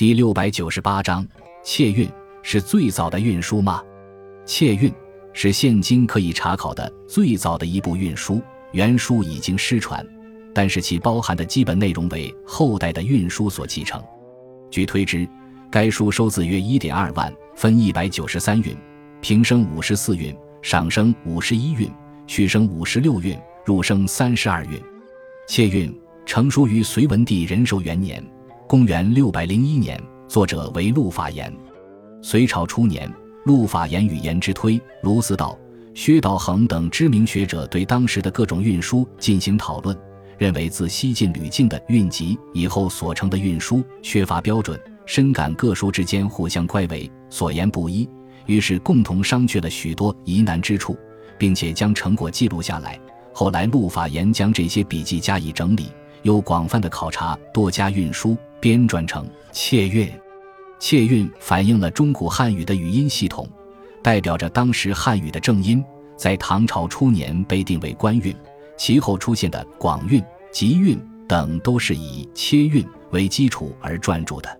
第六百九十八章，窃运是最早的运输吗？窃运是现今可以查考的最早的一部运输，原书已经失传，但是其包含的基本内容为后代的运输所继承。据推知，该书收字约一点二万，分一百九十三运，平生五十四运，上声五十一运，续生五十六运，入生三十二运。窃运成书于隋文帝仁寿元年，公元六百零一年，作者为陆法言。隋朝初年，陆法言与颜之推、卢思道、薛道衡等知名学者对当时的各种运输进行讨论，认为自西晋吕敬的运集以后所成的运输缺乏标准，深感各书之间互相乖违，所言不一，于是共同商榷了许多疑难之处，并且将成果记录下来。后来，陆法言将这些笔记加以整理，又广泛的考察多家运输，编撰成《窃运》。《窃韵》反映了中古汉语的语音系统，代表着当时汉语的正音。在唐朝初年被定为官韵，其后出现的广韵、集韵等，都是以切韵为基础而撰著的。